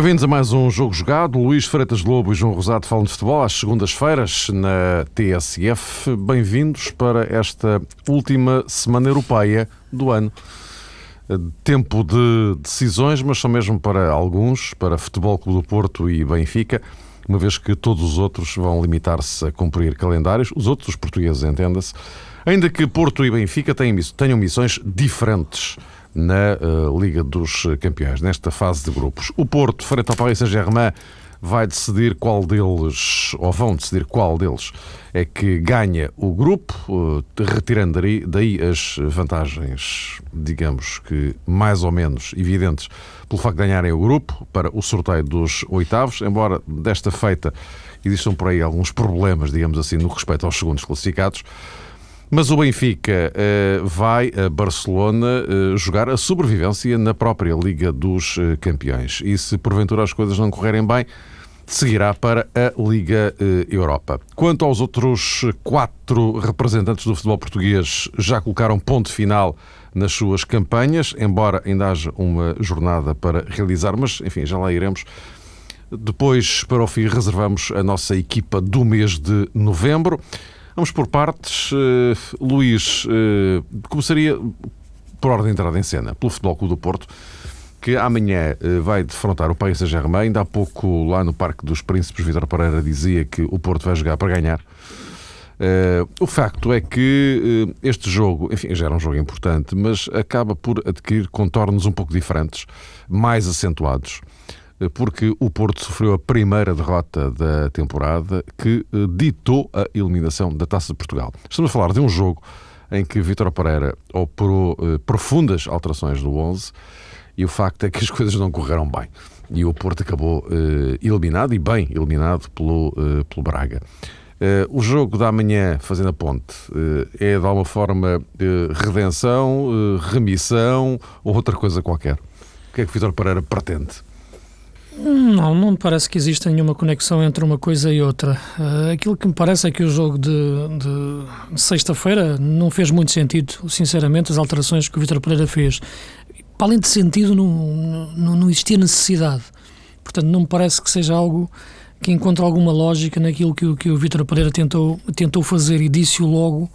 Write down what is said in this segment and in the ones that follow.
Bem-vindos a mais um Jogo Jogado. Luís Freitas Lobo e João Rosado falam de futebol às segundas-feiras na TSF. Bem-vindos para esta última semana europeia do ano. Tempo de decisões, mas só mesmo para alguns, para Futebol Clube do Porto e Benfica, uma vez que todos os outros vão limitar-se a cumprir calendários, os outros, os portugueses, entenda-se, ainda que Porto e Benfica tenham missões diferentes na uh, Liga dos Campeões, nesta fase de grupos. O Porto, frente ao Paris Saint-Germain, vai decidir qual deles, ou vão decidir qual deles, é que ganha o grupo, uh, retirando daí as vantagens, digamos que mais ou menos evidentes, pelo facto de ganharem o grupo para o sorteio dos oitavos, embora desta feita existam por aí alguns problemas, digamos assim, no respeito aos segundos classificados. Mas o Benfica uh, vai a Barcelona uh, jogar a sobrevivência na própria Liga dos uh, Campeões. E se porventura as coisas não correrem bem, seguirá para a Liga Europa. Quanto aos outros quatro representantes do futebol português, já colocaram ponto final nas suas campanhas, embora ainda haja uma jornada para realizar, mas enfim, já lá iremos. Depois, para o fim, reservamos a nossa equipa do mês de novembro. Vamos por partes. Uh, Luís, uh, começaria por ordem de entrada em cena, pelo Futebol Clube do Porto, que amanhã uh, vai defrontar o Paris Saint-Germain. Ainda há pouco, lá no Parque dos Príncipes, Vitor Pereira dizia que o Porto vai jogar para ganhar. O facto é que este jogo, enfim, já era um jogo importante, mas acaba por adquirir contornos um pouco diferentes, mais acentuados porque o Porto sofreu a primeira derrota da temporada que eh, ditou a eliminação da Taça de Portugal. Estamos a falar de um jogo em que Vítor Pereira operou eh, profundas alterações do 11 e o facto é que as coisas não correram bem. E o Porto acabou eh, eliminado, e bem eliminado, pelo, pelo Braga. o jogo da manhã, fazendo a ponte, é de alguma forma redenção, remissão ou outra coisa qualquer? O que é que Vítor Pereira pretende? Não, não me parece que exista nenhuma conexão entre uma coisa e outra. Uh, aquilo que me parece é que o jogo de, de, sexta-feira não fez muito sentido, sinceramente, as alterações que o Vitor Pereira fez. Para além de sentido, não, não, não existia necessidade. Portanto, não me parece que seja algo que encontre alguma lógica naquilo que, que o Vitor Pereira tentou, tentou fazer e disse-o logo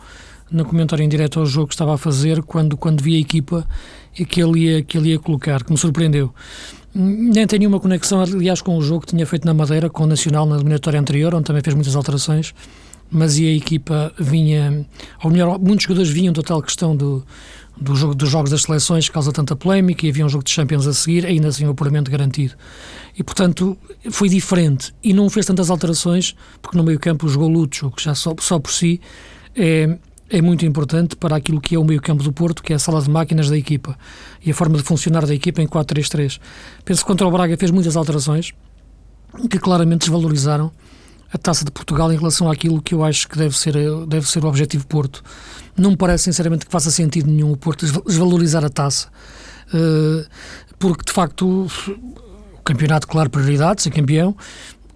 no comentário em direto ao jogo que estava a fazer quando, quando vi a equipa que ele, ia, que ele ia colocar, que me surpreendeu. Nem tem nenhuma conexão, aliás, com o jogo que tinha feito na Madeira, com o Nacional na eliminatória anterior, onde também fez muitas alterações, mas e a equipa vinha, ou melhor, muitos jogadores vinham da tal questão do, do jogo, dos jogos das seleções que causa tanta polémica e havia um jogo de Champions a seguir, ainda assim o apuramento garantido. E, portanto, foi diferente e não fez tantas alterações, porque no meio campo jogou Lucho, que já só, só por si é, é muito importante para aquilo que é o meio-campo do Porto, que é a sala de máquinas da equipa e a forma de funcionar da equipa em 4-3-3. Penso que contra o Braga fez muitas alterações que claramente desvalorizaram a taça de Portugal em relação àquilo que eu acho que deve ser, deve ser o objetivo Porto. Não me parece, sinceramente, que faça sentido nenhum o Porto desvalorizar a taça, eh, porque de facto o campeonato, claro, prioridade, ser campeão,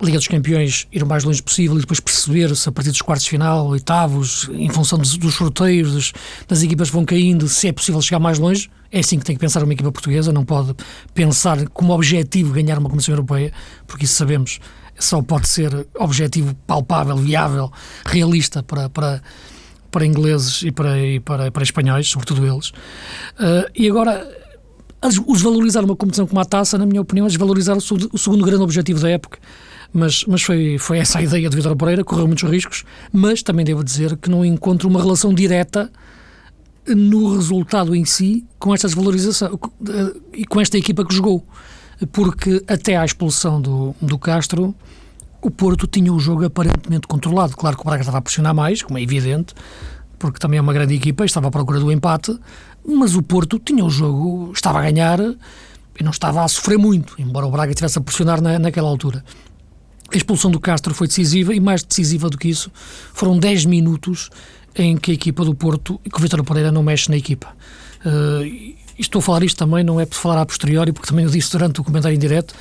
Liga dos Campeões ir o mais longe possível e depois perceber-se a partir dos quartos de final, oitavos, em função dos, dos sorteios, das, das equipas vão caindo, se é possível chegar mais longe. É assim que tem que pensar uma equipa portuguesa, não pode pensar como objetivo ganhar uma Comissão Europeia, porque isso sabemos, só pode ser objetivo palpável, viável, realista para, para, para ingleses e para, e para, para espanhóis, sobretudo eles. Uh, e agora, os valorizar uma competição como a taça, na minha opinião, desvalorizar o segundo grande objetivo da época, mas, mas foi, foi essa a ideia de Vitor Pereira, correu muitos riscos, mas também devo dizer que não encontro uma relação direta no resultado em si com esta desvalorização e com esta equipa que jogou, porque até à expulsão do, do Castro o Porto tinha o jogo aparentemente controlado. Claro que o Braga estava a pressionar mais, como é evidente, porque também é uma grande equipa estava à procura do empate, mas o Porto tinha o jogo, estava a ganhar e não estava a sofrer muito, embora o Braga estivesse a pressionar na, naquela altura. A expulsão do Castro foi decisiva e mais decisiva do que isso, foram 10 minutos em que a equipa do Porto que o Vitor Pereira não mexe na equipa. Uh, estou a falar isto também, não é por falar a posteriori, porque também eu disse durante o comentário em direto,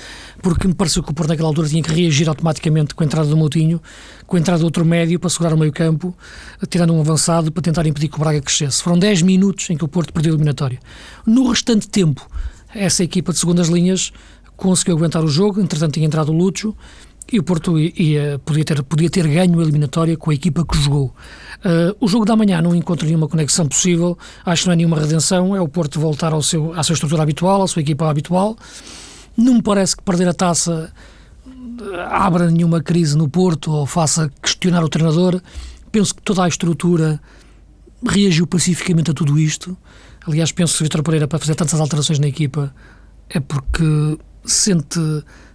porque me pareceu que o Porto naquela altura tinha que reagir automaticamente com a entrada do Moutinho, com a entrada do outro médio para segurar o meio campo, tirando um avançado para tentar impedir que o Braga crescesse. Foram 10 minutos em que o Porto perdeu a eliminatória. No restante tempo, essa equipa de segundas linhas conseguiu aguentar o jogo, entretanto tinha entrado o Lúcio, e o Porto ia, podia, ter, podia ter ganho a eliminatória com a equipa que jogou. Uh, o jogo da manhã não encontra nenhuma conexão possível, acho que não é nenhuma redenção, é o Porto voltar ao seu, à sua estrutura habitual, à sua equipa habitual. Não me parece que perder a taça abra nenhuma crise no Porto ou faça questionar o treinador. Penso que toda a estrutura reagiu pacificamente a tudo isto. Aliás, penso que o Vitor Pereira, para fazer tantas alterações na equipa, é porque sente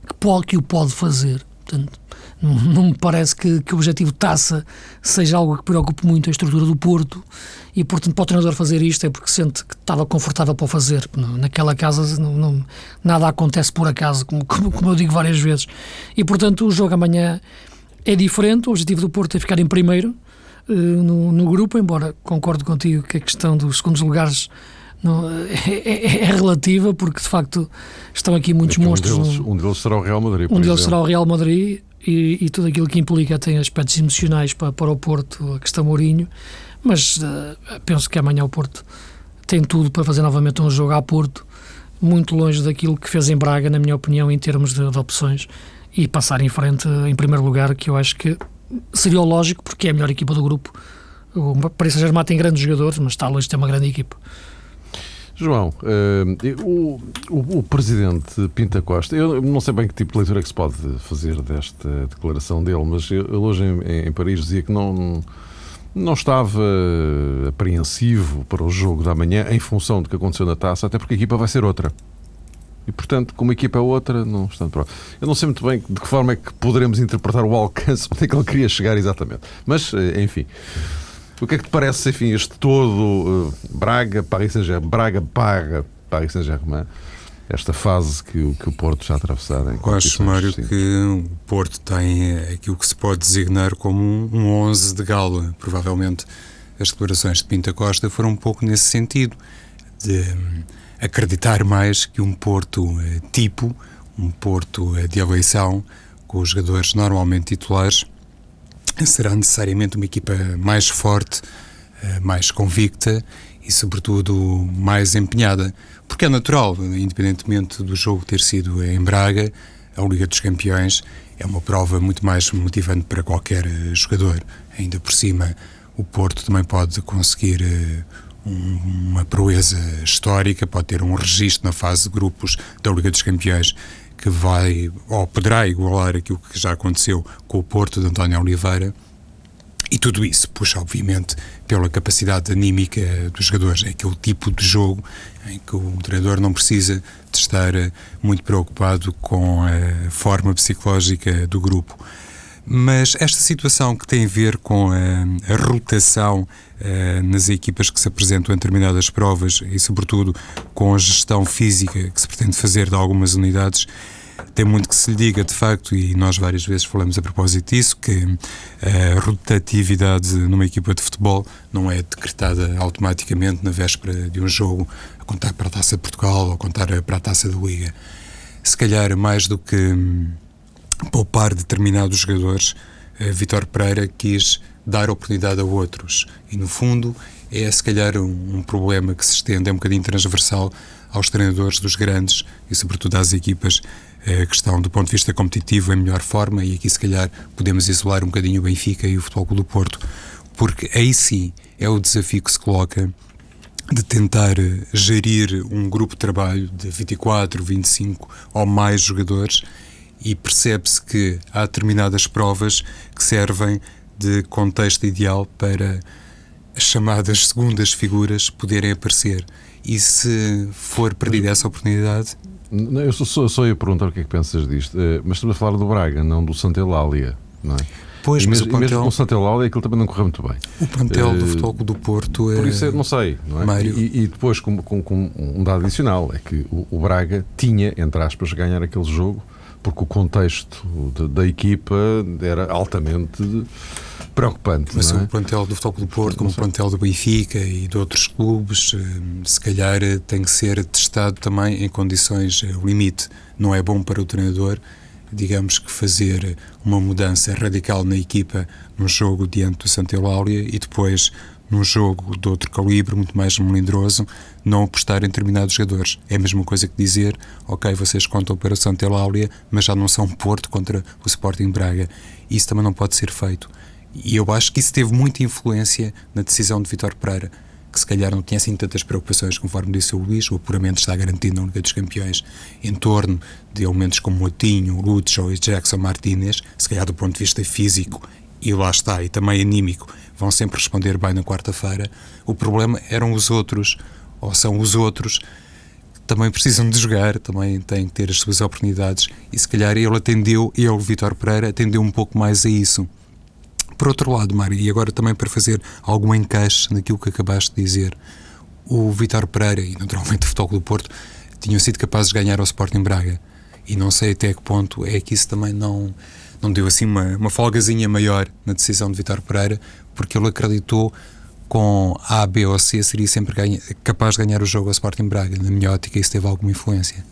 que, pode, que o pode fazer. Portanto, não, me parece que, que, o objetivo taça seja algo que preocupe muito a estrutura do Porto e, portanto, para o treinador fazer isto é porque sente que estava confortável para o fazer. Naquela casa não, não, nada acontece por acaso, como, como, como, eu digo várias vezes. E, portanto, o jogo amanhã é diferente. O objetivo do Porto é ficar em primeiro uh, no, no, grupo, embora concordo contigo que a questão dos segundos lugares não, é, é, é, relativa, porque de facto estão aqui muitos monstros. Um deles, um deles, será o Real Madrid. Um deles será o Real Madrid e, e, tudo aquilo que implica tem aspectos emocionais para, para o Porto, a questão Mourinho, mas uh, penso que amanhã o Porto tem tudo para fazer novamente um jogo a Porto, muito longe daquilo que fez em Braga, na minha opinião, em termos de, de opções, e passar em frente em primeiro lugar, que eu acho que seria o lógico, porque é a melhor equipa do grupo. O Paris Saint-Germain tem grandes jogadores, mas está longe de ter uma grande equipa. João, uh, o, o, presidente Pinta Costa, eu não sei bem que tipo de leitura é que se pode fazer desta declaração dele, mas ele hoje em, em Paris dizia que não, não estava apreensivo para o jogo da manhã em função do que aconteceu na taça, até porque a equipa vai ser outra. E, portanto, como a equipa é outra, não está pronto. Eu não sei muito bem de que forma é que poderemos interpretar o alcance onde é que ele queria chegar exatamente. Mas, eh, enfim. O que é que te parece, enfim, este todo uh, Braga, Paris Saint-Germain, Braga paga Paris Saint-Germain, esta fase que, o, que o Porto está a atravessar? Eu acho, Mário, que o Porto tem aquilo que se pode designar como um 11 de gala. Provavelmente as declarações de Pinta Costa foram um pouco nesse sentido, de hum, acreditar mais que um Porto uh, tipo, um Porto uh, de eleição, com os jogadores normalmente titulares, será necessariamente uma equipa mais forte, eh, mais convicta e, sobretudo, mais empenhada. Porque é natural, independentemente do jogo ter sido em Braga, a Liga dos Campeões é uma prova muito mais motivante para qualquer eh, jogador. Ainda por cima, o Porto também pode conseguir eh, uma proeza histórica, pode ter um registro na fase de grupos da Liga dos Campeões que vai ou poderá igualar aquilo que já aconteceu com o Porto de António Oliveira. E tudo isso puxa, obviamente, pela capacidade anímica dos jogadores. É aquele tipo de jogo em que o treinador não precisa de estar eh, muito preocupado com a forma psicológica do grupo. Mas esta situação que tem a ver com a, a rotação nas equipas que se apresentam em determinadas provas e, sobretudo, com a gestão física que se pretende fazer de algumas unidades, tem muito que se lhe diga, de facto, e nós várias vezes falamos a propósito disso, que a rotatividade numa equipa de futebol não é decretada automaticamente na véspera de um jogo, a contar para a Taça de Portugal ou a contar para a Taça da Liga. Se calhar, mais do que hum, poupar determinados jogadores, Vitor Pereira quis dar oportunidade a outros. E, no fundo, é se calhar um, um, problema que se estende, é um bocadinho transversal aos treinadores dos grandes e, sobretudo, às equipas eh, que estão, do ponto de vista competitivo, em melhor forma. E aqui, se calhar, podemos isolar um bocadinho o Benfica e o Futebol Clube do Porto, porque aí sim é o desafio que se coloca de tentar gerir um grupo de trabalho de 24, 25 ou mais jogadores e percebe-se que há determinadas provas que servem de contexto ideal para as chamadas segundas figuras poderem aparecer. E se for perdida essa oportunidade. Eu só, só ia perguntar o que é que pensas disto, eh, mas estamos a falar do Braga, não do Santa Eulália, não é? Pois, e mas mesmo, o plantel... mesmo com o Santa Eulália aquilo também não correu muito bem. O plantel uh, do Futebol do Porto é... Por isso, é, não sei, não é? Mário... E, e, depois, com, com, com, um dado adicional, é que o, o Braga tinha, entre aspas, ganhar aquele jogo porque o contexto de, da equipa era altamente preocupante. Mas é? o plantel do Futebol do Porto, como o plantel do Benfica e de outros clubes, eh, se calhar eh, tem que ser testado também em condições eh, limite. Não é bom para o treinador, digamos que fazer uma mudança radical na equipa num jogo diante do Santa Eulália e depois num jogo de outro calibre, muito mais melindroso, não apostar em determinados jogadores. É a mesma coisa que dizer, ok, vocês contam para o Santa Eulália, mas já não são Porto contra o Sporting Braga. Isso também não pode ser feito. E eu acho que isso teve muita influência na decisão de Vitor Pereira, que se calhar não tinha assim tantas preocupações, conforme disse o Luís, o apuramento está garantido na Liga dos Campeões, em torno de elementos como Motinho, Lutz ou Jackson Martinez, se calhar do ponto de vista físico, e lá está, e também anímico, vão sempre responder bem na quarta-feira. O problema eram os outros, ou são os outros, também precisam de jogar, também têm que ter as suas oportunidades, e se calhar ele atendeu, ele, Vitor Pereira, atendeu um pouco mais a isso. Por outro lado, Mário, e agora também para fazer algum encaixe naquilo que acabaste de dizer, o Vitor Pereira e naturalmente o Futebol do Porto tinham sido capazes de ganhar ao Sporting Braga. E não sei até que ponto é que isso também não, não deu assim uma, uma folgazinha maior na decisão de Vitor Pereira, porque ele acreditou com A, B ou C seria sempre ganha, capaz de ganhar o jogo ao Sporting Braga. Na minha ótica, isso teve alguma influência.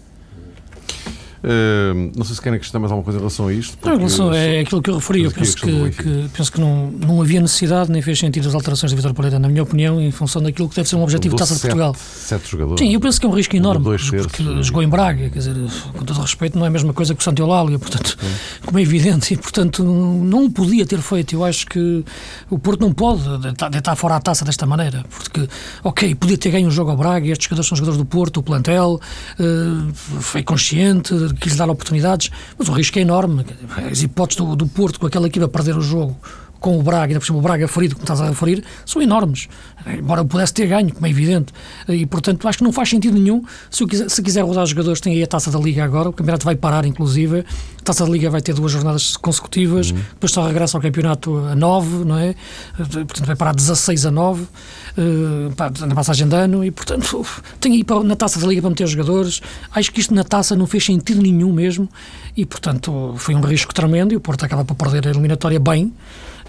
Uh, não sei se querem acrescentar mais alguma coisa em relação a isto. Não, relação, é aquilo que eu referi. Eu penso que, que, penso que não, não havia necessidade nem fez sentido as alterações de Vitor Pereira, na minha opinião, em função daquilo que deve ser um objetivo de Taça de Portugal. Sete jogadores. Sim, eu penso que é um risco enorme, porque jogou em Braga, quer dizer, com todo respeito, não é a mesma coisa que o Santo Eulália, portanto, como é evidente, e portanto não podia ter feito. Eu acho que o Porto não pode deitar fora a taça desta maneira, porque, ok, podia ter ganho um jogo ao Braga, estes jogadores são jogadores do Porto, o plantel, uh, foi consciente, quis dar oportunidades, mas o risco é enorme. As hipóteses do, do Porto com aquela equipa perder o jogo com o Braga, ainda por cima o Braga ferido, como estás a referir, são enormes. Embora pudesse ter ganho, como é evidente. E, portanto, acho que não faz sentido nenhum. Se, quiser, se quiser rodar os jogadores, tem aí a taça da Liga agora. O campeonato vai parar, inclusive. A taça da Liga vai ter duas jornadas consecutivas. Uhum. Depois só regressa ao campeonato a 9, não é? Portanto, vai parar 16 a 9 uh, na passagem de ano. E, portanto, tem aí na taça da Liga para meter os jogadores. Acho que isto na taça não fez sentido nenhum mesmo. E, portanto, foi um risco tremendo. E o Porto acaba por perder a eliminatória bem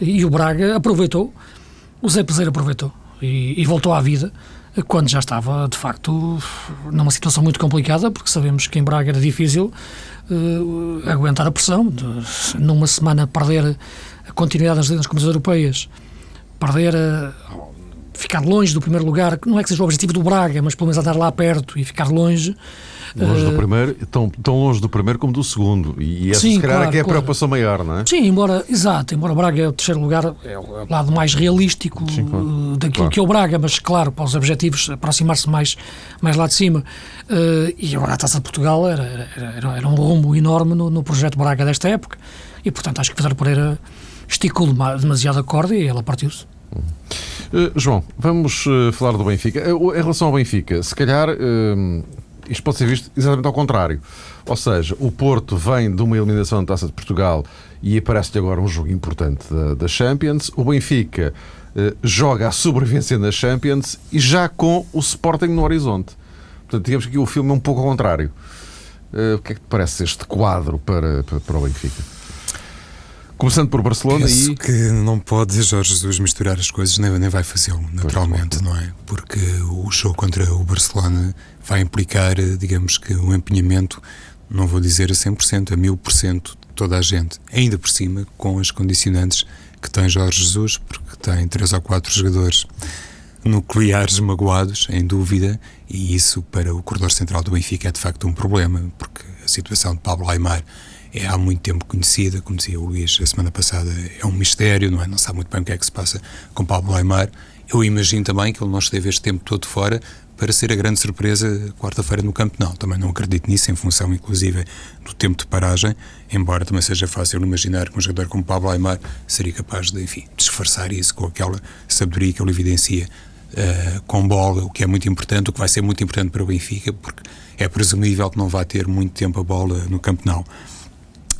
e o Braga aproveitou, o Zé Peseiro aproveitou e, e, voltou à vida quando já estava, de facto, numa situação muito complicada, porque sabemos que em Braga era difícil uh, aguentar a pressão, de, numa semana perder a continuidade nas, nas competições europeias, perder a, ficar longe do primeiro lugar, não é que seja o objetivo do Braga, mas pelo menos andar lá perto e ficar longe, Longe do eh, primeiro, tão, tão longe do primeiro como do segundo. E essa, sim, se calhar, claro, é que é a claro. preocupação maior, não é? Sim, embora, exato, embora Braga é o terceiro lugar, é o lado mais realístico sim, claro. uh, daquilo que é o Braga, mas claro, para os objetivos, aproximar-se mais, mais lá de cima. Uh, e agora a Taça de Portugal era, era, era um rumo enorme no, no, projeto Braga desta época. E portanto acho que Pedro Pereira esticou demasiado a corda e ela partiu-se. Uh, João, vamos uh, falar do Benfica. Uh, em relação ao Benfica, se calhar isto pode ser visto exatamente ao contrário. Ou seja, o Porto vem de uma eliminação da Taça de Portugal e aparece-lhe agora um jogo importante da, da Champions. O Benfica eh, joga a sobrevivência na Champions e já com o Sporting no horizonte. Portanto, digamos que o filme é um pouco ao contrário. Eh, o que é que te parece este quadro para, para, para o Benfica? Começando por Barcelona Penso e. que não pode Jorge Jesus misturar as coisas, nem, nem vai fazê-lo, naturalmente, não é? Porque o jogo contra o Barcelona vai implicar, digamos que, um empenhamento, não vou dizer a 100%, a 1000% de toda a gente. Ainda por cima, com as condicionantes que tem Jorge Jesus, porque tem três ou quatro jogadores nucleares magoados, em dúvida, e isso para o corredor central do Benfica é de facto um problema, porque a situação de Pablo Aymar é há muito tempo conhecida, dizia o Luís a semana passada, é um mistério, não é? Não sabe muito bem o que é que se passa com Pablo Aymar. Eu imagino também que ele não esteve este tempo todo fora para ser a grande surpresa quarta-feira no Campo Não. Também não acredito nisso, em função, inclusive, do tempo de paragem, embora também seja fácil imaginar que um jogador como Pablo Aymar seria capaz de, enfim, disfarçar isso com aquela sabedoria que ele evidencia uh, com bola, o que é muito importante, o que vai ser muito importante para o Benfica, porque é presumível que não vai ter muito tempo a bola no Campo Não.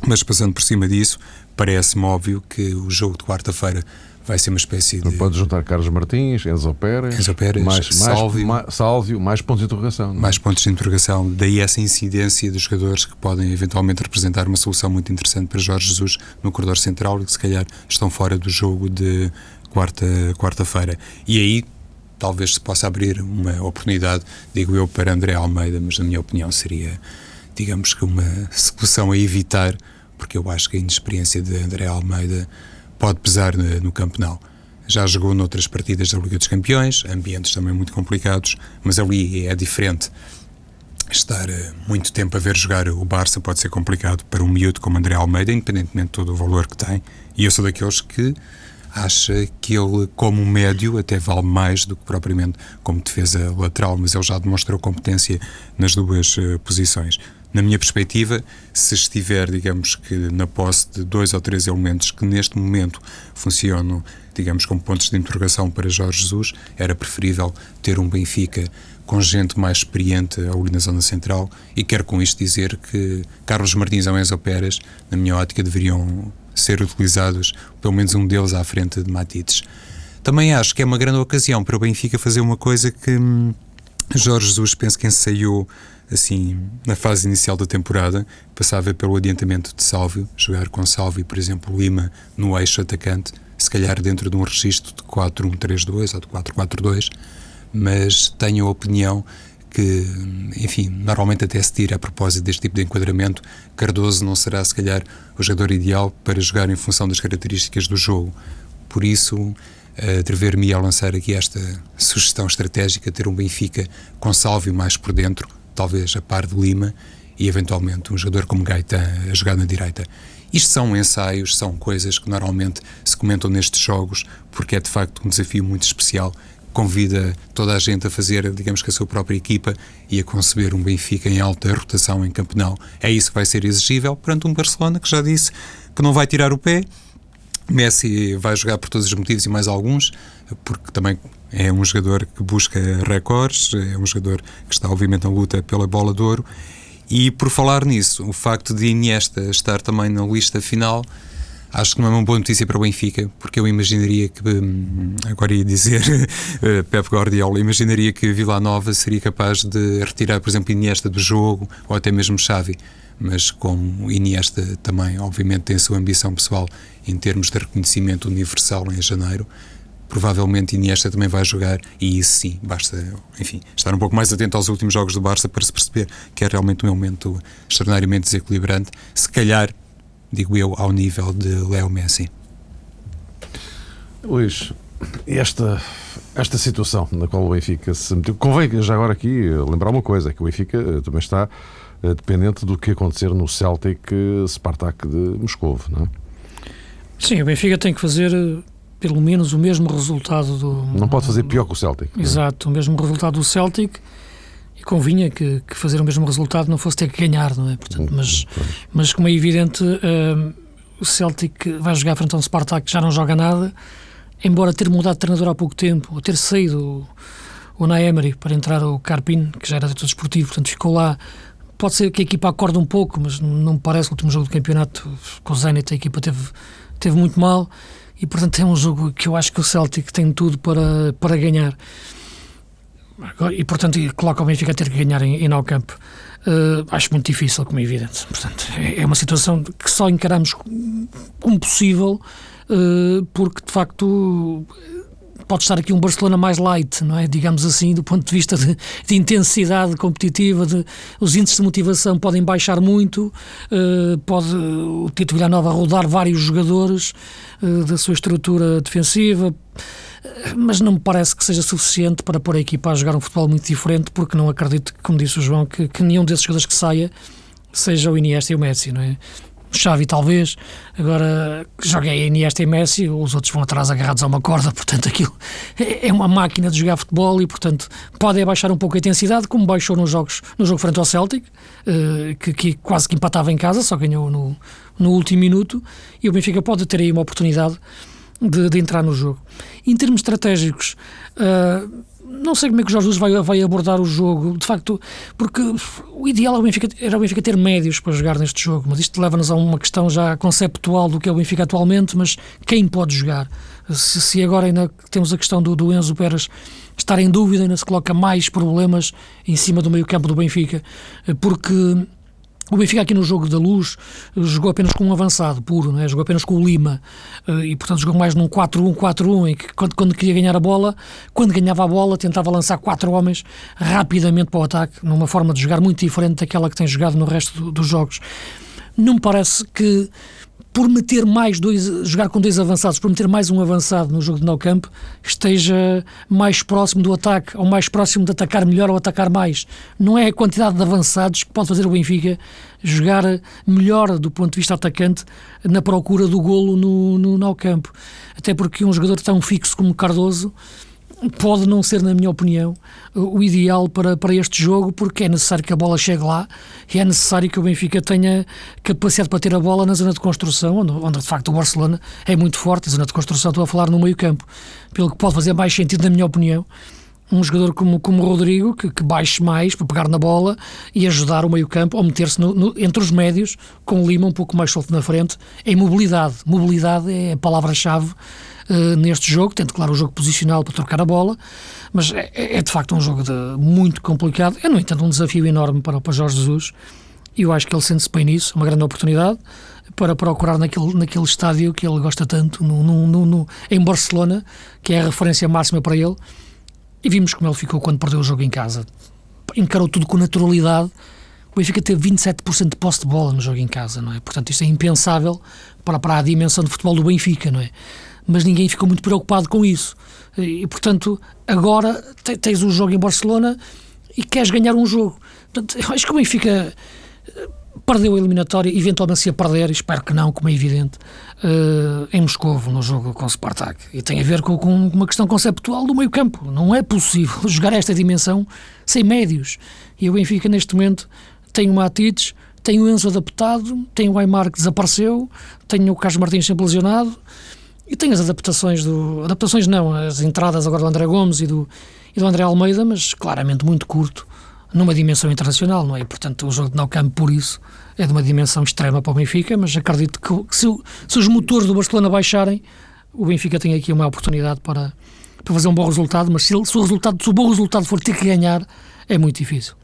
Mas passando por cima disso, parece-me óbvio que o jogo de quarta-feira vai ser uma espécie de. Não pode juntar Carlos Martins, Enzo Pérez, Enzo Pérez mais, Sálvio, mais, Sálvio, mais pontos de interrogação. É? Mais pontos de interrogação. Daí essa incidência dos jogadores que podem eventualmente representar uma solução muito interessante para Jorge Jesus no corredor central e que se calhar estão fora do jogo de quarta-feira. Quarta e aí talvez se possa abrir uma oportunidade, digo eu, para André Almeida, mas na minha opinião seria, digamos que uma solução a evitar porque eu acho que a inexperiência de André Almeida pode pesar no, no campo não. já jogou noutras partidas da Liga dos Campeões, ambientes também muito complicados, mas ali é diferente. Estar eh, muito tempo a ver jogar o Barça pode ser complicado para um miúdo como André Almeida, independentemente de todo o valor que tem. E eu sou daqueles que acha que ele, como médio, até vale mais do que propriamente como defesa lateral, mas ele já demonstrou competência nas duas uh, posições. Na minha perspectiva, se estiver, digamos que, na posse de dois ou três elementos que neste momento funcionam, digamos, como pontos de interrogação para Jorge Jesus, era preferível ter um Benfica com gente mais experiente ali na zona central e quero com isto dizer que Carlos Martins ou Enzo Pérez, na minha ótica, deveriam ser utilizados, pelo menos um deles à frente de Matites. Também acho que é uma grande ocasião para o Benfica fazer uma coisa que hum, Jorge Jesus penso que ensaiou assim na fase inicial da temporada, passava pelo adiantamento de Sálvio, jogar com Sálvio, por exemplo, Lima no eixo atacante, se calhar dentro de um registro de 4-1-3-2 ou de 4-4-2, mas tenho a opinião que, enfim, normalmente até se tira a propósito deste tipo de enquadramento, Cardoso não será, se calhar, o jogador ideal para jogar em função das características do jogo. Por isso, atrever-me a lançar aqui esta sugestão estratégica, ter um Benfica com Sálvio mais por dentro, talvez a par de Lima, e eventualmente um jogador como Gaetan a jogar na direita. Isto são ensaios, são coisas que normalmente se comentam nestes jogos, porque é de facto um desafio muito especial convida toda a gente a fazer, digamos que a sua própria equipa e a conceber um Benfica em alta rotação em campeonato. É isso que vai ser exigível perante um Barcelona que já disse que não vai tirar o pé. Messi vai jogar por todos os motivos e mais alguns, porque também é um jogador que busca recordes, é um jogador que está obviamente na luta pela bola de ouro. E por falar nisso, o facto de Iniesta estar também na lista final acho que não é uma boa notícia para o Benfica, porque eu imaginaria que, hum, agora ia dizer eh, Pep Guardiola, imaginaria que Vila Nova seria capaz de retirar, por exemplo, Iniesta do jogo, ou até mesmo Xavi, mas como Iniesta também, obviamente, tem a sua ambição pessoal em termos de reconhecimento universal em janeiro, provavelmente Iniesta também vai jogar e isso sim, basta, enfim, estar um pouco mais atento aos últimos jogos do Barça para se perceber que é realmente um elemento extraordinariamente desequilibrante. Se calhar digo eu, ao nível de Leo Messi. Luís, esta, esta situação na qual o Benfica se meteu, convém já agora aqui lembrar uma coisa, que o Benfica eh, também está eh, dependente do que acontecer no Celtic eh, Spartak de Moscou, não é? Sim, o Benfica tem que fazer pelo menos o mesmo resultado do... Não pode fazer pior que o Celtic. Exato, o mesmo resultado do Celtic e convinha que, que, fazer o mesmo resultado não fosse ter que ganhar, não é? Portanto, mas, mas como é evidente, uh, o Celtic vai jogar frente a um Spartak que já não joga nada, embora ter mudado de treinador há pouco tempo, ou ter saído o, o para entrar o Carpin, que já era diretor desportivo, portanto ficou lá. Pode ser que a equipa acorde um pouco, mas não me parece que o último jogo do campeonato com o Zenit a equipa teve, teve muito mal e portanto é um jogo que eu acho que o Celtic tem tudo para, para ganhar e portanto coloca o Benfica a ter que ganhar em, em Nou Camp. Uh, acho muito difícil, como é evidente. Portanto, é, é uma situação que só encaramos como possível, uh, porque de facto pode estar aqui um Barcelona mais light, não é? Digamos assim, do ponto de vista de, de intensidade competitiva, de, os índices de motivação podem baixar muito, uh, pode o Tito Villanova rodar vários jogadores da sua estrutura defensiva mas não me parece que seja suficiente para pôr a equipa a jogar um futebol muito diferente, porque não acredito, como disse o João, que, que nenhum desses jogadores que saia seja o Iniesta e o Messi, não é? O Xavi talvez, agora joguei Iniesta e Messi, os outros vão atrás agarrados a uma corda, portanto aquilo é, uma máquina de jogar futebol e portanto pode baixar um pouco a intensidade, como baixou nos jogos, no jogo frente ao Celtic, eh, que, que quase que empatava em casa, só ganhou no, no último minuto, e o Benfica pode ter aí uma oportunidade de, de entrar no jogo. Em termos estratégicos, uh, não sei como é que o Jorge Jesus vai, vai, abordar o jogo, de facto, porque o ideal era o, Benfica, era o Benfica ter médios para jogar neste jogo, mas isto leva-nos a uma questão já conceptual do que é o Benfica atualmente, mas quem pode jogar? Se, se agora ainda temos a questão do, do Enzo Pérez estar em dúvida, ainda se coloca mais problemas em cima do meio campo do Benfica, porque o Benfica aqui no jogo da luz jogou apenas com um avançado puro, é? jogou apenas com o Lima eh, e portanto jogou mais num 4-1-4-1 em que quando, quando, queria ganhar a bola, quando ganhava a bola tentava lançar quatro homens rapidamente para o ataque, numa forma de jogar muito diferente daquela que tem jogado no resto do, dos jogos. Não me parece que por meter mais dois, jogar com dois avançados, por meter mais um avançado no jogo de no campo, esteja mais próximo do ataque, ou mais próximo de atacar melhor ou atacar mais. Não é a quantidade de avançados que pode fazer o Benfica jogar melhor do ponto de vista atacante na procura do golo no, no, no campo. Até porque um jogador tão fixo como Cardoso pode não ser, na minha opinião, o ideal para, para este jogo, porque é necessário que a bola chegue lá e é necessário que o Benfica tenha capacidade para ter a bola na zona de construção, onde, onde de facto o Barcelona é muito forte. A zona de construção, estou a falar no meio-campo, pelo que pode fazer mais sentido, na minha opinião, um jogador como, como o Rodrigo, que, que baixe mais para pegar na bola e ajudar o meio-campo ou meter-se entre os médios, com o Lima um pouco mais solto na frente, em mobilidade. Mobilidade é a palavra-chave uh, neste jogo, tendo claro o jogo posicional para trocar a bola, mas é, é, é de facto um jogo de, muito complicado. É, no entanto, um desafio enorme para, para Jorge Jesus e eu acho que ele sente-se bem nisso, uma grande oportunidade para procurar naquele, naquele estádio que ele gosta tanto, no, no, no, em Barcelona, que é a referência máxima para ele. E vimos como ele ficou quando perdeu o jogo em casa. Encarou tudo com naturalidade. O Benfica teve 27% de posse de bola no jogo em casa, não é? Portanto, isto é impensável para, para a dimensão de futebol do Benfica, não é? Mas ninguém ficou muito preocupado com isso. E, portanto, agora tens um jogo em Barcelona e queres ganhar um jogo. Portanto, eu acho que o Benfica eh, perdeu a eliminatória, eventualmente se a perder, espero que não, como é evidente, uh, em Moscovo, no jogo com o Spartak. E tem a ver com, com uma questão conceptual do meio campo. Não é possível jogar esta dimensão sem médios. E o Benfica, neste momento, tem o Matites, tem o Enzo adaptado, tem o Aymar que desapareceu, tem o Carlos Martins sempre lesionado, e tem as adaptações do. Adaptações não, as entradas agora do André Gomes e do, e do André Almeida, mas claramente muito curto, numa dimensão internacional, não é? Portanto, o jogo de Nou por isso, é de uma dimensão extrema para o Benfica, mas acredito que, que se, se, os motores do Barcelona baixarem, o Benfica tem aqui uma oportunidade para, para fazer um bom resultado, mas se, se, o resultado, se o bom resultado for ter que ganhar, é muito difícil.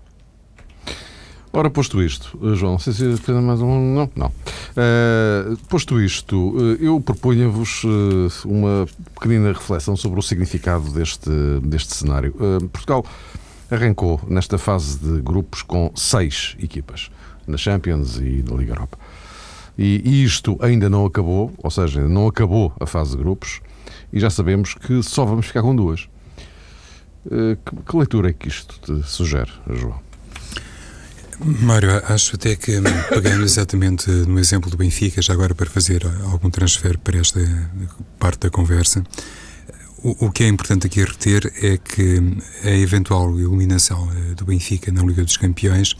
Ora, posto isto, eh, João, não sei se tem mais um. Não, não. Uh, posto isto, uh, eu propunha-vos uh, uma pequenina reflexão sobre o significado deste, deste cenário. Portugal arrancou nesta fase de grupos com seis equipas, na Champions e na Liga Europa. E, e isto ainda não acabou, ou seja, não acabou a fase de grupos, e já sabemos que só vamos ficar com duas. Que, que leitura é que isto te sugere, João? Mário, acho até que, pegando exatamente no exemplo do Benfica, já agora para fazer algum transfer para esta parte da conversa, o, o que é importante aqui reter é que a eventual eliminação eh, do Benfica na Liga dos Campeões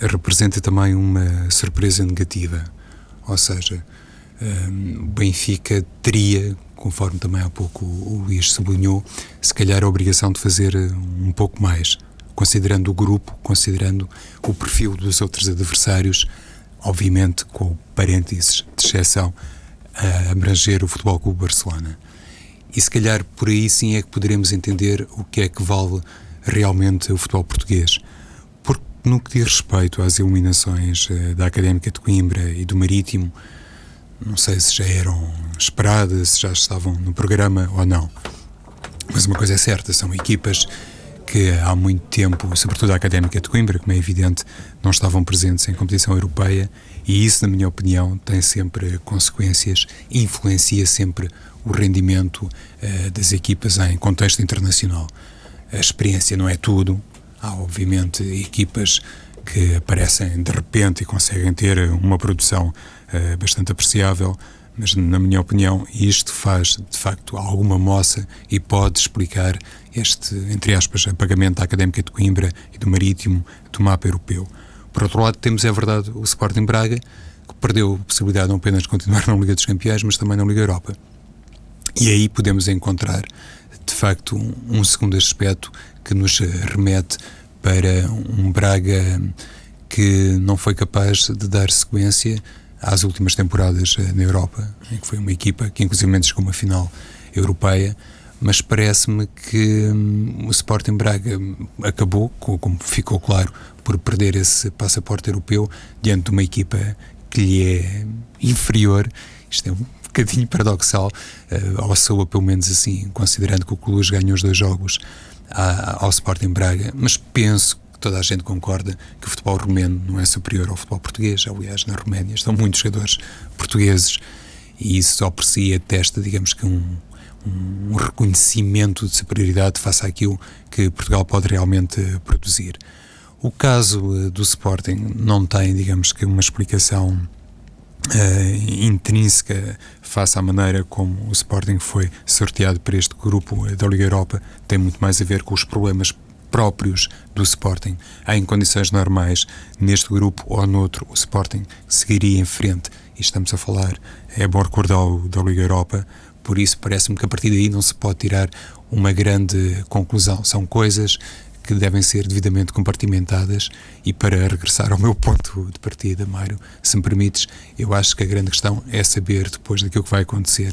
representa também uma surpresa negativa. Ou seja, um, o Benfica teria, conforme também há pouco o Luís sublinhou, se calhar a obrigação de fazer um pouco mais considerando o grupo, considerando o perfil dos outros adversários, obviamente com parênteses de exceção a abranger o Futebol Clube Barcelona. E se calhar por aí sim é que poderemos entender o que é que vale realmente o futebol português. Porque no que diz respeito às eliminações eh, da Académica de Coimbra e do Marítimo, não sei se já eram esperadas, se já estavam no programa ou não. Mas uma coisa é certa, são equipas que há muito tempo, sobretudo a Académica de Coimbra, como é evidente, não estavam presentes em competição europeia e isso, na minha opinião, tem sempre consequências influencia sempre o rendimento uh, das equipas em contexto internacional. A experiência não é tudo, há obviamente equipas que aparecem de repente e conseguem ter uma produção uh, bastante apreciável, mas na minha opinião isto faz de facto alguma moça e pode explicar este, entre aspas, apagamento da Académica de Coimbra e do Marítimo do mapa europeu. Por outro lado, temos, é verdade, o Sporting Braga, que perdeu a possibilidade não apenas de continuar na Liga dos Campeões, mas também na Liga Europa. E aí podemos encontrar, de facto, um, um segundo aspecto que nos remete para um Braga que não foi capaz de dar sequência às últimas temporadas eh, na Europa, em que foi uma equipa que inclusive chegou a uma final europeia, mas parece-me que hum, o Sporting Braga acabou, como ficou claro, por perder esse passaporte europeu diante de uma equipa que lhe é inferior. Isto é um bocadinho paradoxal, uh, ou soa pelo menos assim, considerando que o Cluj ganhou os dois jogos ao Sporting Braga, mas penso toda a gente concorda que o futebol romeno não é superior ao futebol português. Aliás, na Roménia estão muitos jogadores portugueses e isso só por si atesta, digamos que um, um reconhecimento de superioridade face àquilo que Portugal pode realmente produzir. O caso eh, do Sporting não tem, digamos que, uma explicação uh, intrínseca face à maneira como o Sporting foi sorteado para este grupo eh, da Liga Europa. Tem muito mais a ver com os problemas próprios do Sporting. Em condições normais, neste grupo ou noutro, o Sporting seguiria em frente. E estamos a falar, é bom recordar da Liga Europa, por isso parece-me que a partir daí não se pode tirar uma grande conclusão. São coisas que devem ser devidamente compartimentadas e para regressar ao meu ponto de partida, Mário, se me permites, eu acho que a grande questão é saber, depois daquilo que vai acontecer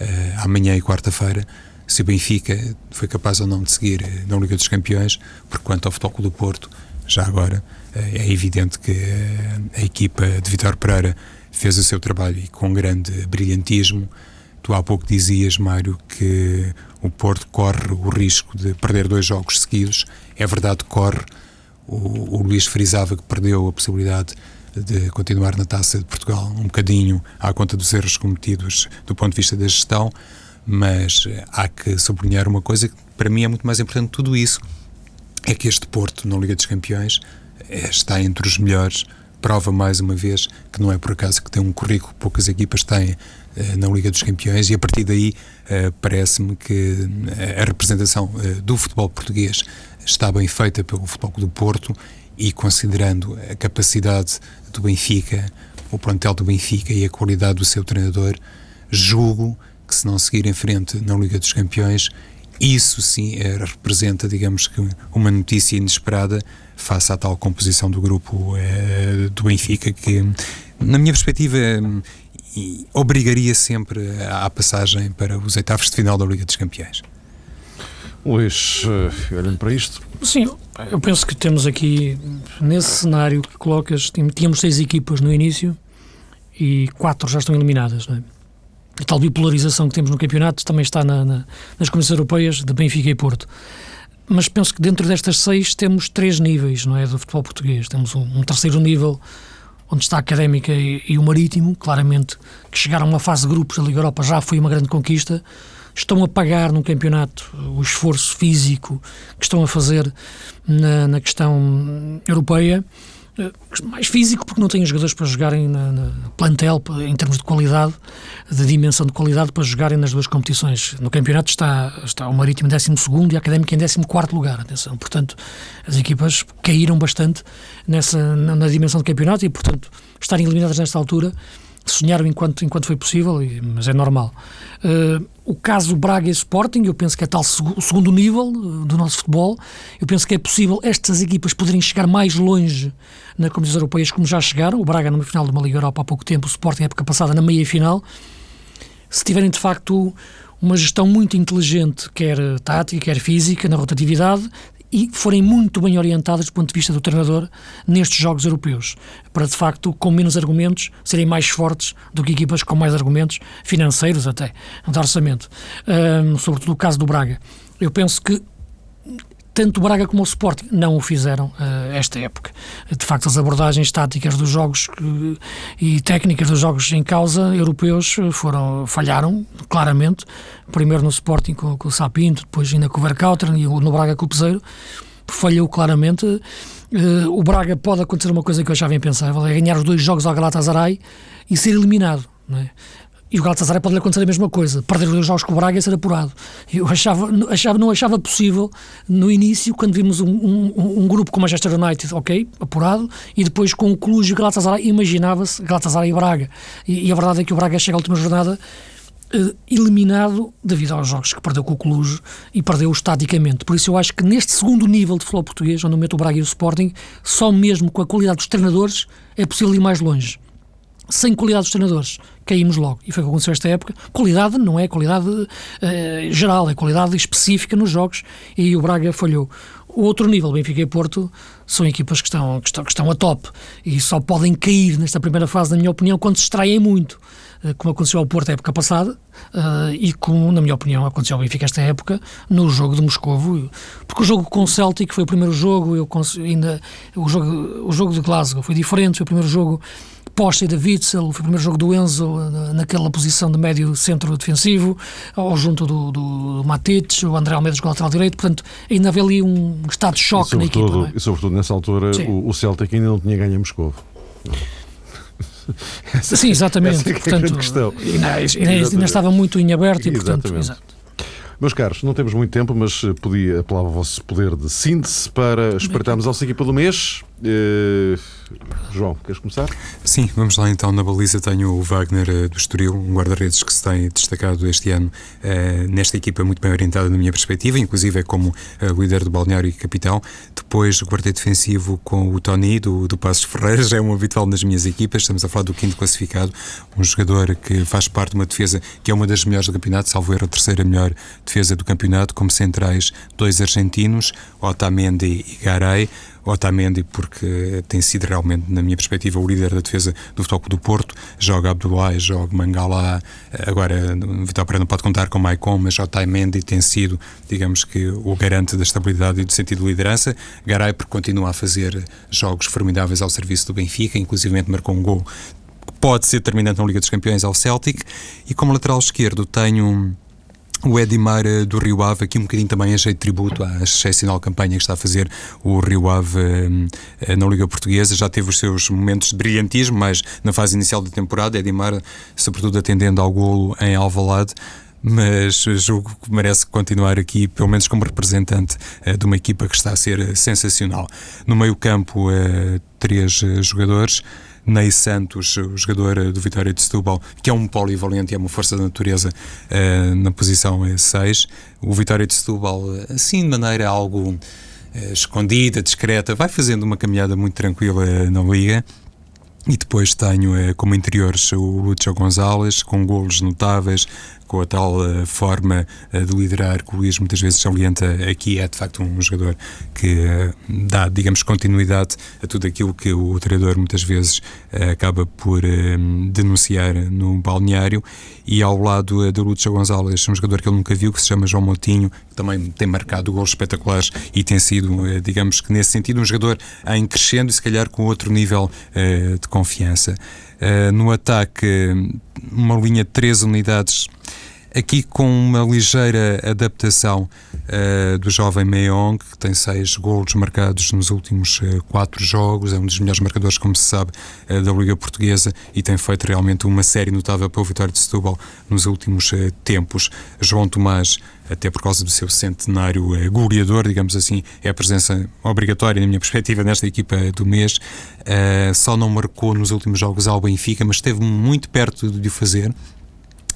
uh, amanhã e quarta-feira, se o Benfica foi capaz ou não de seguir uh, na Liga dos Campeões, porque quanto ao Futebol do Porto, já agora, uh, é evidente que a equipa de Vitor Pereira fez o seu trabalho e com grande brilhantismo, Tu há pouco dizias, Mário, que o Porto corre o risco de perder dois jogos seguidos. É verdade, corre. O, o Luís frisava que perdeu a possibilidade de continuar na Taça de Portugal um bocadinho à conta dos erros cometidos do ponto de vista da gestão, mas há que sublinhar uma coisa que para mim é muito mais importante tudo isso, é que este Porto na Liga dos Campeões eh, está entre os melhores, prova mais uma vez que não é por acaso que tem um currículo que poucas equipas têm eh, na Liga dos Campeões e a partir daí eh, parece-me que eh, a representação do futebol português está bem feita pelo Futebol do Porto e considerando a capacidade do Benfica, o plantel do Benfica e a qualidade do seu treinador, julgo que se não seguir em frente na Liga dos Campeões, isso sim é, representa, digamos que, uma notícia inesperada face à tal composição do grupo é, do Benfica, que, na minha perspectiva, e obrigaria sempre à passagem para os oitavos de final da Liga dos Campeões. Luís, eh, olhando para isto. Sim, eu penso que temos aqui, nesse cenário que colocas, tínhamos seis equipas no início e quatro já estão eliminadas. Não é? A tal bipolarização que temos no campeonato também está na, na, nas competições europeias de Benfica e Porto. Mas penso que dentro destas seis temos três níveis não é, do futebol português. Temos um, um terceiro nível onde está a Académica e, e, o Marítimo, claramente, que chegaram a uma fase de grupos da Liga Europa já foi uma grande conquista, estão a pagar no campeonato o esforço físico que estão a fazer na, na questão europeia, mais físico porque não têm jogadores para jogarem na, na, plantel em termos de qualidade, de dimensão de qualidade para jogarem nas duas competições. No campeonato está, está o Marítimo em 12 e a Académica em 14 lugar, atenção. Portanto, as equipas caíram bastante nessa, na, na dimensão do campeonato e, portanto, estarem eliminadas nesta altura sonharam enquanto, enquanto foi possível, mas é normal. Uh, o caso Braga e Sporting, eu penso que é tal o segundo nível uh, do nosso futebol. Eu penso que é possível estas equipas poderem chegar mais longe na competições europeias como já chegaram. O Braga no final de uma Liga Europa há pouco tempo, o Sporting época passada na meia final. Se tiverem de facto uma gestão muito inteligente, quer tática, quer física, na rotatividade, e forem muito bem orientadas do ponto de vista do treinador nestes jogos europeus, para de facto, com menos argumentos, serem mais fortes do que equipas com mais argumentos financeiros até, de orçamento. Um, sobretudo o caso do Braga. Eu penso que tanto o Braga como o Sporting não o fizeram uh, esta época. De facto, as abordagens táticas dos jogos uh, e técnicas dos jogos em causa europeus eh, foram falharam claramente. Primeiro no Sporting com, com o Sapinto, depois ainda com o Verkauteren e no Braga com o Peseiro. Falhou claramente. Uh, o Braga pode acontecer uma coisa que eu venho pensar, é ganhar os dois jogos ao Galatasaray e ser eliminado. Não é? E o Galatasaray pode lhe acontecer a mesma coisa, perder os dois jogos com o Braga e ser apurado. Eu achava, achava, não achava possível, no início, quando vimos um, um, um grupo com o Manchester United, ok, apurado, e depois com o Cluj e o Galatasaray, imaginava-se Galatasaray e Braga. E, e, a verdade é que o Braga chega à última jornada eh, eliminado devido aos jogos que perdeu com o Cluj e perdeu estaticamente. Por isso eu acho que neste segundo nível de futebol português, onde eu meto o Braga e o Sporting, só mesmo com a qualidade dos treinadores é possível ir mais longe sem qualidade dos treinadores, caímos logo. E foi o que aconteceu esta época. Qualidade não é qualidade uh, geral, é qualidade específica nos jogos e o Braga falhou. O outro nível, Benfica e Porto, são equipas que estão, que estão, que estão a top e só podem cair nesta primeira fase, na minha opinião, quando se extraem muito. Uh, como aconteceu ao Porto a época passada uh, e como, na minha opinião, aconteceu ao Benfica esta época, no jogo de Moscovo. Porque o jogo com o Celtic foi o primeiro jogo, eu ainda, o, jogo, o jogo de Glasgow foi diferente, foi o primeiro jogo Posta de Witzel, foi o primeiro jogo do Enzo naquela posição de médio centro defensivo, ou junto do, do Matic, o André Almeida jogou lateral direito, portanto ainda havia ali um estado de choque na equipa. É? E sobretudo nessa altura o, o Celtic ainda não tinha ganho a Moscou. Essa, Sim, exatamente. É portanto, questão. Ainda, estava muito em aberto e, portanto, exato. Meus caros, não temos muito tempo, mas podia apelar ao vosso poder de síntese para espreitarmos a nossa equipa do mês. Uh, João, queres começar? Sim, vamos lá então. Na baliza tenho o Wagner uh, do Estoril, um guarda-redes que se tem destacado este ano uh, nesta equipa muito bem orientada na minha perspectiva, inclusive é como líder do balneário e capitão. Depois quarteto defensivo com o Tony do, do Passos Ferreiras, é um habitual nas minhas equipas. Estamos a falar do quinto classificado, um jogador que faz parte de uma defesa que é uma das melhores do campeonato, salvo erro, a terceira melhor defesa do campeonato, como centrais dois argentinos, Otamendi e Garay. Otamendi, porque tem sido realmente, na minha perspectiva, o líder da defesa do Futebol do Porto. Joga Abdullah, joga Mangala. Agora, Vitor Pereira não pode contar com Maicon, mas Otamendi tem sido, digamos que, o garante da estabilidade e do sentido de liderança. Garay, porque continua a fazer jogos formidáveis ao serviço do Benfica, inclusive marcou um gol que pode ser determinante na Liga dos Campeões ao Celtic. E como lateral esquerdo tenho o Edmar eh, do Rio Ave, aqui um bocadinho também a jeito de tributo à excepcional campanha que está a fazer o Rio Ave eh, na Liga Portuguesa. Já teve os seus momentos de brilhantismo, mas na fase inicial da temporada, Edmar, sobretudo atendendo ao golo em Alvalade mas julgo que merece continuar aqui, pelo menos como representante de uma equipa que está a ser sensacional. No meio-campo, uh, três jogadores. Ney Santos, o jogador do Vitória de Setúbal, que é um polivalente é uma força da natureza uh, na posição 6. O Vitória de Setúbal, assim de maneira algo uh, escondida, discreta, vai fazendo uma caminhada muito tranquila na Liga. E depois tenho como interiores o Lúcio Gonzalez, com golos notáveis, com a tal uh, forma uh, de liderar que o Luís muitas vezes salienta aqui, é de facto um jogador que uh, dá, digamos, continuidade a tudo aquilo que o treinador muitas vezes acaba por denunciar no balneário. E ao lado do Lúcio Gonzalez, um jogador que ele nunca viu, que se chama João Motinho, que também tem marcado gols espetaculares e tem sido, digamos que nesse sentido, um jogador em crescendo e se calhar com outro nível de confiança. no ataque, uma linha de três unidades aqui com uma ligeira adaptação uh, do jovem Meong, que tem seis golos marcados nos últimos uh, quatro jogos, é um dos melhores marcadores, como se sabe, uh, da Liga Portuguesa e tem feito realmente uma série notável para o Vitória de Setúbal nos últimos tempos. João Tomás até por causa do seu centenário é, goleador, digamos assim, é a presença obrigatória, na minha perspectiva, nesta equipa do mês. Uh, só não marcou nos últimos jogos ao Benfica, mas esteve muito perto de o fazer.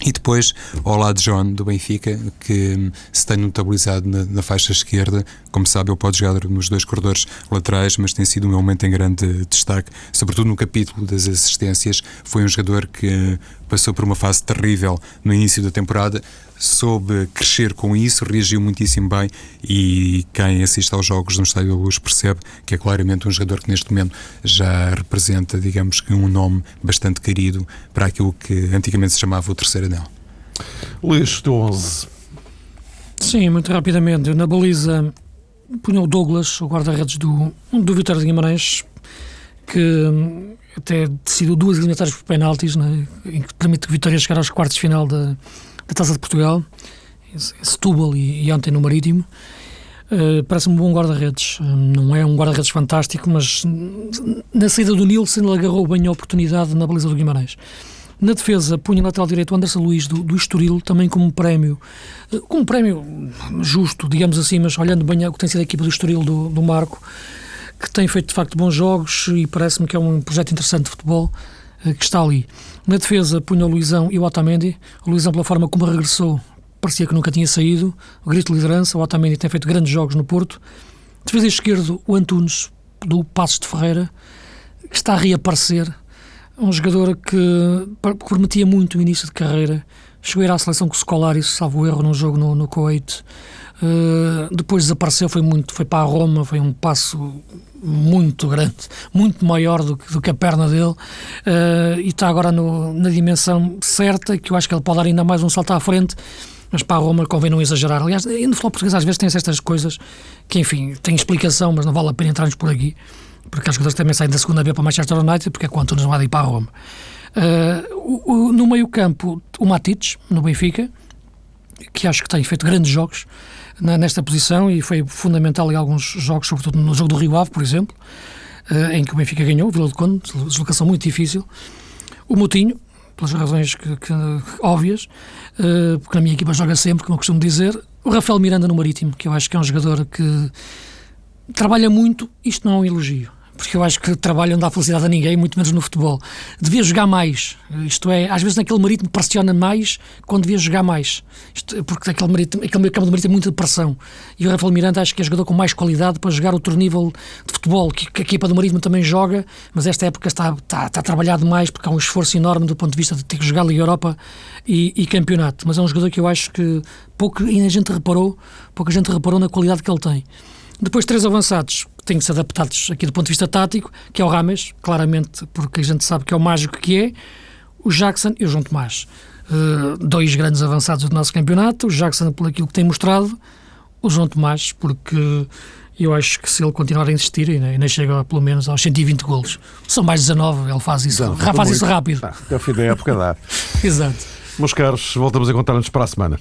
E depois, lado de John, do Benfica, que se tem notabilizado na, na, faixa esquerda. Como sabe, ele pode jogar nos dois corredores laterais, mas tem sido um momento em grande destaque, sobretudo no capítulo das assistências. Foi um jogador que passou por uma fase terrível no início da temporada, soube crescer com isso, reagiu muitíssimo bem e quem assiste aos jogos no Estádio da Luz percebe que é claramente um jogador que neste momento já representa, digamos que um nome bastante querido para aquilo que antigamente se chamava o terceiro anel. Luís, do 11. Sim, muito rapidamente. Na baliza punha o Douglas, o guarda-redes do, do Vitória de Guimarães, que até decidiu duas eliminatórias por penaltis, né, em que permite que Vitória chegar aos quartos de final da, da Taça de Portugal, em Setúbal e, e ontem no Marítimo. Uh, Parece-me um bom guarda-redes. Uh, não é um guarda-redes fantástico, mas na saída do Nilson ele agarrou bem a oportunidade na baliza do Guimarães. Na defesa, punha lateral direito o Anderson Luiz do, do Estoril, também como prémio, uh, como prémio justo, digamos assim, mas olhando bem o que tem sido a equipa do Estoril do, do Marco, que tem feito de facto bons jogos e parece-me que é um projeto interessante de futebol que está ali. Na defesa, punha o Luizão e o Otamendi. O Luizão, pela forma como regressou, parecia que nunca tinha saído. O grito de liderança. O Otamendi tem feito grandes jogos no Porto. Defesa esquerdo, o Antunes, do Passos de Ferreira, que está a reaparecer Um jogador que prometia muito o início de carreira. Chegou a ir à seleção com o Scolaris, salvo erro, num jogo no, no. Uh, depois desapareceu, foi muito, foi para a Roma, foi um passo muito grande, muito maior do que, do que a perna dele, uh, e está agora no, na dimensão certa, que eu acho que ele pode dar ainda mais um salto à frente, mas para a Roma convém não exagerar. Aliás, no futebol português às vezes tem estas coisas que, enfim, tem explicação, mas não vale a pena entrarmos por aqui, porque as coisas também saem da segunda B para Manchester United, porque é quanto nos vai ir para a Roma. Uh, no meio campo, o Matites, no Benfica, que acho que tem feito grandes jogos, na, nesta posição e foi fundamental em alguns jogos, sobretudo no jogo do Rio Ave, por exemplo, uh, em que o Benfica ganhou, Vila de Conde, deslocação muito difícil. O Moutinho, pelas razões que, que, óbvias, uh, porque na minha equipa joga sempre, como eu costumo dizer. O Rafael Miranda no Marítimo, que eu acho que é um jogador que trabalha muito, isto não é um elogio porque eu acho que trabalho não dá felicidade a ninguém, muito menos no futebol. Devia jogar mais, isto é, às vezes naquele marítimo pressiona mais quando devia jogar mais, isto, porque aquele, marítimo, aquele campo de marítimo tem muita pressão. E o Rafael Miranda acho que é jogador com mais qualidade para jogar outro nível de futebol, que, que a equipa do marítimo também joga, mas esta época está, está, está trabalhado mais porque há um esforço enorme do ponto de vista de ter que jogar Liga Europa e, e campeonato. Mas é um jogador que eu acho que pouco a gente reparou, pouca gente reparou na qualidade que ele tem. Depois, três avançados que têm que ser adaptados aqui do ponto de vista tático, que é o Rames, claramente, porque a gente sabe que é o mágico que é, o Jackson e o João Tomás. Uh, dois grandes avançados do nosso campeonato, o Jackson por aquilo que tem mostrado, o João Tomás, porque eu acho que se ele continuar a insistir, ainda chega pelo menos aos 120 golos. São mais 19, ele faz isso, Não, faz isso rápido. Ah, até o fim da época dá. Exato. Meus caros, voltamos a encontrar-nos para a semana.